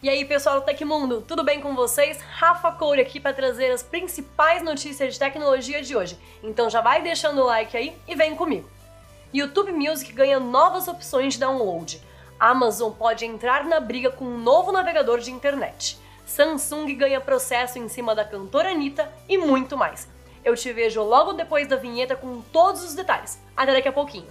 E aí, pessoal do Tecmundo, tudo bem com vocês? Rafa Coure aqui para trazer as principais notícias de tecnologia de hoje. Então já vai deixando o like aí e vem comigo. YouTube Music ganha novas opções de download. Amazon pode entrar na briga com um novo navegador de internet. Samsung ganha processo em cima da cantora Anitta e muito mais. Eu te vejo logo depois da vinheta com todos os detalhes. Até daqui a pouquinho.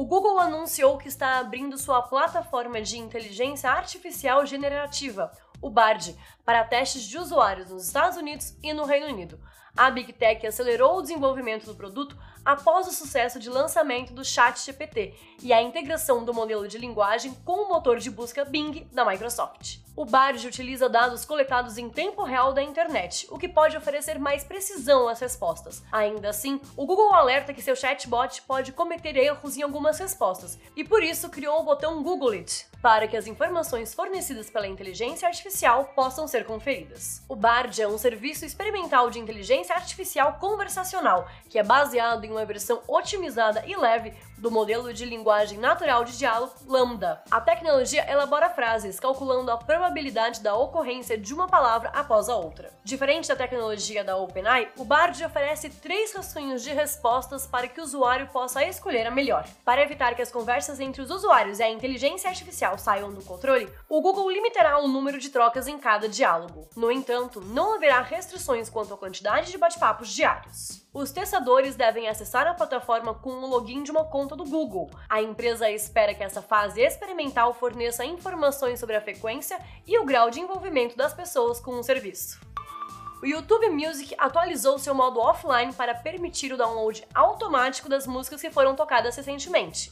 O Google anunciou que está abrindo sua plataforma de inteligência artificial generativa, o BARD, para testes de usuários nos Estados Unidos e no Reino Unido. A Big Tech acelerou o desenvolvimento do produto após o sucesso de lançamento do ChatGPT e a integração do modelo de linguagem com o motor de busca Bing da Microsoft. O Bard utiliza dados coletados em tempo real da internet, o que pode oferecer mais precisão às respostas. Ainda assim, o Google alerta que seu chatbot pode cometer erros em algumas respostas e por isso criou o botão Google It, para que as informações fornecidas pela inteligência artificial possam ser conferidas. O Bard é um serviço experimental de inteligência artificial conversacional que é baseado em uma versão otimizada e leve do modelo de linguagem natural de diálogo Lambda. A tecnologia elabora frases, calculando a probabilidade da ocorrência de uma palavra após a outra. Diferente da tecnologia da OpenAI, o Bard oferece três rascunhos de respostas para que o usuário possa escolher a melhor. Para evitar que as conversas entre os usuários e a inteligência artificial saiam do controle, o Google limitará o número de trocas em cada diálogo. No entanto, não haverá restrições quanto à quantidade de bate-papos diários. Os testadores devem acessar a plataforma com o login de uma conta do Google. A empresa espera que essa fase experimental forneça informações sobre a frequência e o grau de envolvimento das pessoas com o serviço. O YouTube Music atualizou seu modo offline para permitir o download automático das músicas que foram tocadas recentemente.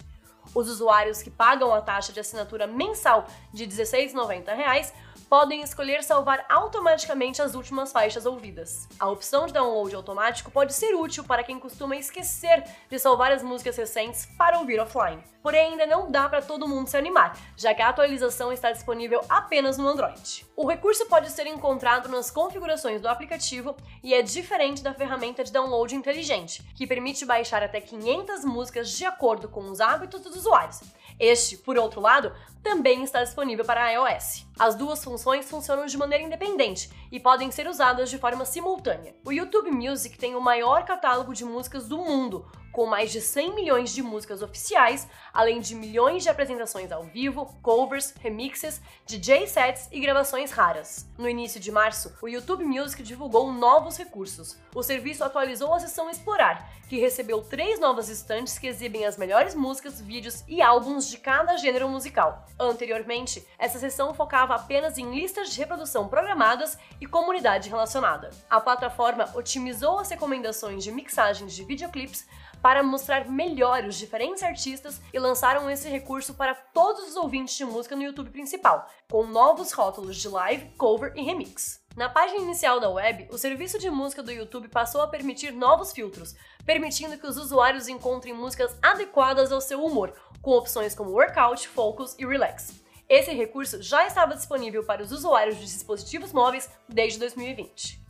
Os usuários que pagam a taxa de assinatura mensal de R$ 16,90 podem escolher salvar automaticamente as últimas faixas ouvidas. A opção de download automático pode ser útil para quem costuma esquecer de salvar as músicas recentes para ouvir offline. Porém, ainda não dá para todo mundo se animar, já que a atualização está disponível apenas no Android. O recurso pode ser encontrado nas configurações do aplicativo e é diferente da ferramenta de download inteligente, que permite baixar até 500 músicas de acordo com os hábitos dos usuários. Este, por outro lado, também está disponível para iOS. As duas funções funcionam de maneira independente e podem ser usadas de forma simultânea. O YouTube Music tem o maior catálogo de músicas do mundo, com mais de 100 milhões de músicas oficiais, além de milhões de apresentações ao vivo, covers, remixes, DJ sets e gravações raras. No início de março, o YouTube Music divulgou novos recursos. O serviço atualizou a seção Explorar, que recebeu três novas estantes que exibem as melhores músicas, vídeos e álbuns de cada gênero musical. Anteriormente, essa seção focava apenas em listas de reprodução programadas e comunidade relacionada. A plataforma otimizou as recomendações de mixagens de videoclips para mostrar melhor os diferentes artistas e lançaram esse recurso para todos os ouvintes de música no YouTube principal, com novos rótulos de live, cover e remix. Na página inicial da web, o serviço de música do YouTube passou a permitir novos filtros, permitindo que os usuários encontrem músicas adequadas ao seu humor, com opções como Workout, Focus e Relax. Esse recurso já estava disponível para os usuários de dispositivos móveis desde 2020.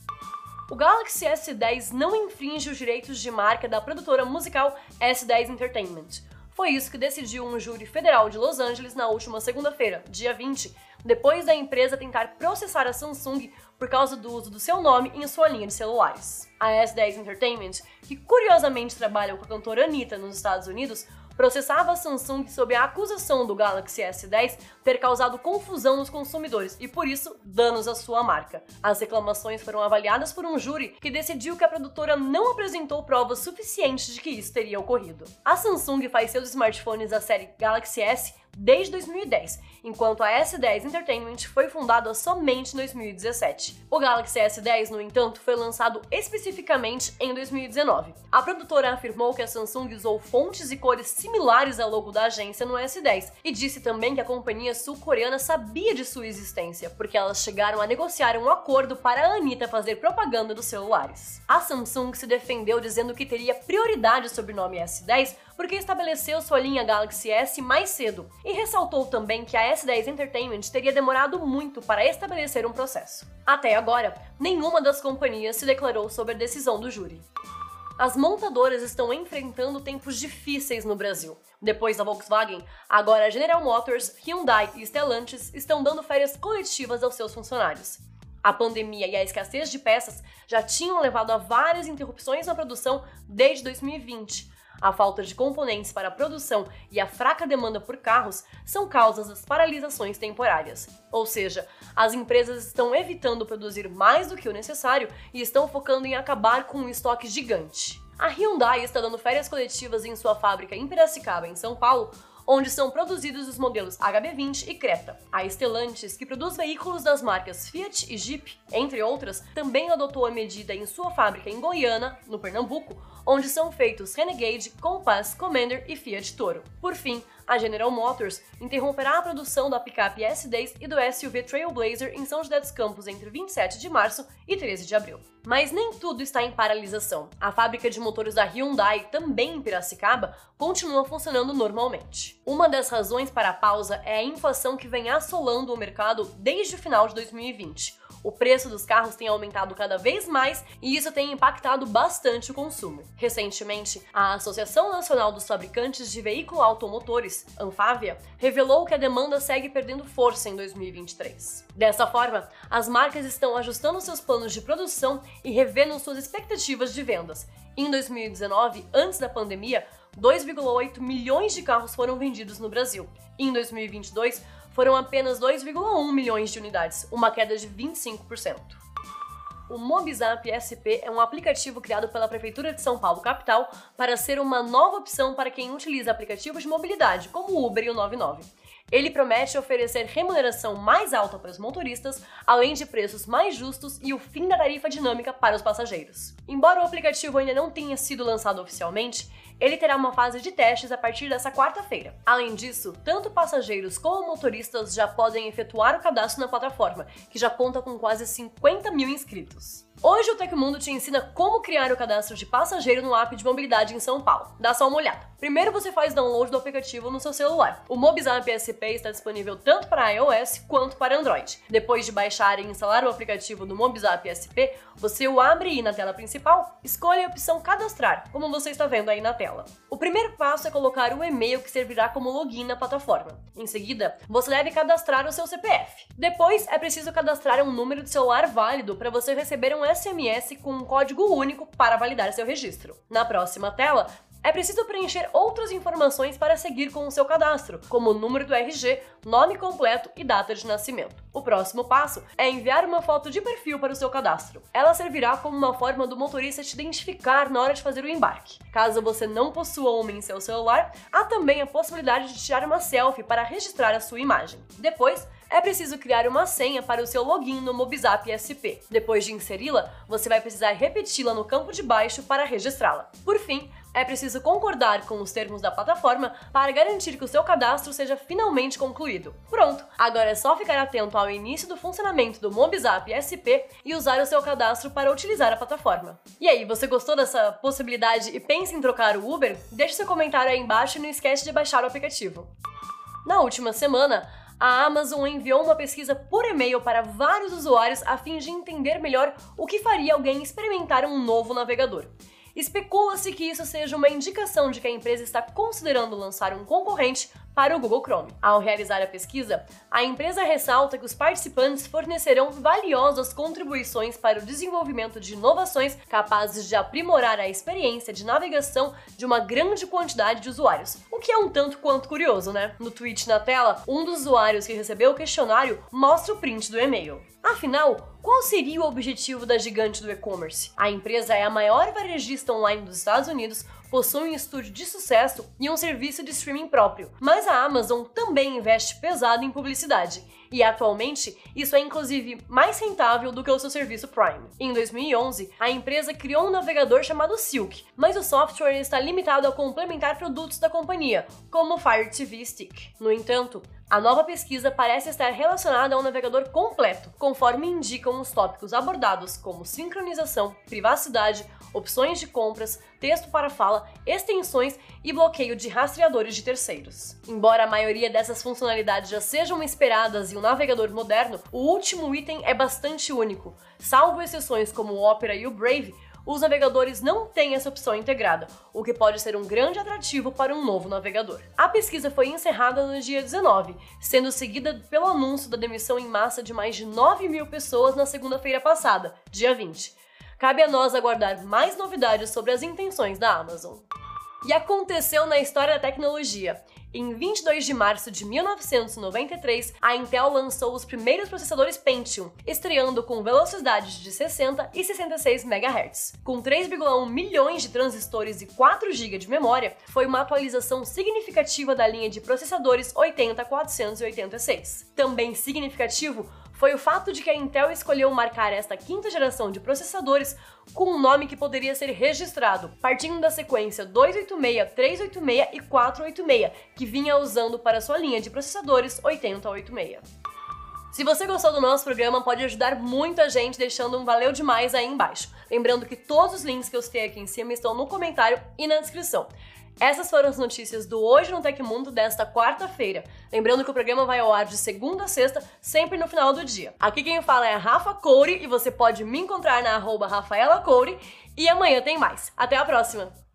O Galaxy S10 não infringe os direitos de marca da produtora musical S10 Entertainment. Foi isso que decidiu um júri federal de Los Angeles na última segunda-feira, dia 20, depois da empresa tentar processar a Samsung por causa do uso do seu nome em sua linha de celulares. A S10 Entertainment, que curiosamente trabalha com a cantora Anitta nos Estados Unidos, processava a Samsung sob a acusação do Galaxy S10 ter causado confusão nos consumidores e, por isso, danos à sua marca. As reclamações foram avaliadas por um júri que decidiu que a produtora não apresentou provas suficientes de que isso teria ocorrido. A Samsung faz seus smartphones da série Galaxy S desde 2010, enquanto a S10 Entertainment foi fundada somente em 2017. O Galaxy S10, no entanto, foi lançado especificamente em 2019. A produtora afirmou que a Samsung usou fontes e cores similares ao logo da agência no S10 e disse também que a companhia sul-coreana sabia de sua existência, porque elas chegaram a negociar um acordo para a Anitta fazer propaganda dos celulares. A Samsung se defendeu dizendo que teria prioridade sobre o nome S10 porque estabeleceu sua linha Galaxy S mais cedo e ressaltou também que a S10 Entertainment teria demorado muito para estabelecer um processo. Até agora, nenhuma das companhias se declarou sobre a decisão do júri. As montadoras estão enfrentando tempos difíceis no Brasil. Depois da Volkswagen, agora a General Motors, Hyundai e Stellantis estão dando férias coletivas aos seus funcionários. A pandemia e a escassez de peças já tinham levado a várias interrupções na produção desde 2020. A falta de componentes para a produção e a fraca demanda por carros são causas das paralisações temporárias. Ou seja, as empresas estão evitando produzir mais do que o necessário e estão focando em acabar com um estoque gigante. A Hyundai está dando férias coletivas em sua fábrica em Piracicaba, em São Paulo, onde são produzidos os modelos HB20 e Creta. A Stellantis, que produz veículos das marcas Fiat e Jeep, entre outras, também adotou a medida em sua fábrica em Goiânia, no Pernambuco, onde são feitos Renegade, Compass, Commander e Fiat Toro. Por fim, a General Motors interromperá a produção da picape S10 e do SUV Trailblazer em São José dos Campos entre 27 de março e 13 de abril. Mas nem tudo está em paralisação. A fábrica de motores da Hyundai, também em Piracicaba, continua funcionando normalmente. Uma das razões para a pausa é a inflação que vem assolando o mercado desde o final de 2020 o preço dos carros tem aumentado cada vez mais e isso tem impactado bastante o consumo. Recentemente, a Associação Nacional dos Fabricantes de Veículos Automotores, Anfávia, revelou que a demanda segue perdendo força em 2023. Dessa forma, as marcas estão ajustando seus planos de produção e revendo suas expectativas de vendas. Em 2019, antes da pandemia, 2,8 milhões de carros foram vendidos no Brasil. Em 2022, foram apenas 2,1 milhões de unidades, uma queda de 25%. O Mobizap SP é um aplicativo criado pela Prefeitura de São Paulo capital para ser uma nova opção para quem utiliza aplicativos de mobilidade, como o Uber e o 99. Ele promete oferecer remuneração mais alta para os motoristas, além de preços mais justos e o fim da tarifa dinâmica para os passageiros. Embora o aplicativo ainda não tenha sido lançado oficialmente, ele terá uma fase de testes a partir dessa quarta-feira. Além disso, tanto passageiros como motoristas já podem efetuar o cadastro na plataforma, que já conta com quase 50 mil inscritos. Hoje o Tecmundo te ensina como criar o cadastro de passageiro no app de mobilidade em São Paulo. Dá só uma olhada. Primeiro você faz download do aplicativo no seu celular. O Mobizap SP está disponível tanto para iOS quanto para Android. Depois de baixar e instalar o aplicativo do Mobizap SP, você o abre e na tela principal, escolhe a opção cadastrar, como você está vendo aí na tela. O primeiro passo é colocar o e-mail que servirá como login na plataforma. Em seguida, você deve cadastrar o seu CPF. Depois é preciso cadastrar um número de celular válido para você receber um SMS com um código único para validar seu registro. Na próxima tela, é preciso preencher outras informações para seguir com o seu cadastro, como o número do RG, nome completo e data de nascimento. O próximo passo é enviar uma foto de perfil para o seu cadastro. Ela servirá como uma forma do motorista te identificar na hora de fazer o embarque. Caso você não possua uma em seu celular, há também a possibilidade de tirar uma selfie para registrar a sua imagem. Depois, é preciso criar uma senha para o seu login no Mobizap SP. Depois de inseri-la, você vai precisar repeti-la no campo de baixo para registrá-la. Por fim, é preciso concordar com os termos da plataforma para garantir que o seu cadastro seja finalmente concluído. Pronto, agora é só ficar atento ao início do funcionamento do Mobizap SP e usar o seu cadastro para utilizar a plataforma. E aí, você gostou dessa possibilidade e pensa em trocar o Uber? Deixe seu comentário aí embaixo e não esquece de baixar o aplicativo. Na última semana, a Amazon enviou uma pesquisa por e-mail para vários usuários a fim de entender melhor o que faria alguém experimentar um novo navegador. Especula-se que isso seja uma indicação de que a empresa está considerando lançar um concorrente para o Google Chrome. Ao realizar a pesquisa, a empresa ressalta que os participantes fornecerão valiosas contribuições para o desenvolvimento de inovações capazes de aprimorar a experiência de navegação de uma grande quantidade de usuários, o que é um tanto quanto curioso, né? No tweet na tela, um dos usuários que recebeu o questionário mostra o print do e-mail. Afinal, qual seria o objetivo da gigante do e-commerce? A empresa é a maior varejista online dos Estados Unidos, possui um estúdio de sucesso e um serviço de streaming próprio, mas a Amazon também investe pesado em publicidade. E atualmente, isso é inclusive mais rentável do que o seu serviço Prime. Em 2011, a empresa criou um navegador chamado Silk, mas o software está limitado a complementar produtos da companhia, como o Fire TV Stick. No entanto, a nova pesquisa parece estar relacionada a um navegador completo, conforme indicam os tópicos abordados como sincronização, privacidade, opções de compras, texto para fala, extensões e bloqueio de rastreadores de terceiros. Embora a maioria dessas funcionalidades já sejam esperadas em um navegador moderno, o último item é bastante único. Salvo exceções como o Opera e o Brave, os navegadores não têm essa opção integrada, o que pode ser um grande atrativo para um novo navegador. A pesquisa foi encerrada no dia 19, sendo seguida pelo anúncio da demissão em massa de mais de 9 mil pessoas na segunda-feira passada, dia 20. Cabe a nós aguardar mais novidades sobre as intenções da Amazon. E aconteceu na história da tecnologia. Em 22 de março de 1993, a Intel lançou os primeiros processadores Pentium, estreando com velocidades de 60 e 66 MHz. Com 3,1 milhões de transistores e 4 GB de memória, foi uma atualização significativa da linha de processadores 80486. Também significativo foi o fato de que a Intel escolheu marcar esta quinta geração de processadores com um nome que poderia ser registrado, partindo da sequência 286, 386 e 486, que vinha usando para sua linha de processadores 8086. Se você gostou do nosso programa, pode ajudar muita gente deixando um valeu demais aí embaixo. Lembrando que todos os links que eu citei aqui em cima estão no comentário e na descrição. Essas foram as notícias do Hoje no Tecmundo desta quarta-feira. Lembrando que o programa vai ao ar de segunda a sexta, sempre no final do dia. Aqui quem fala é Rafa Coure e você pode me encontrar na arroba Rafaela Coure. E amanhã tem mais. Até a próxima!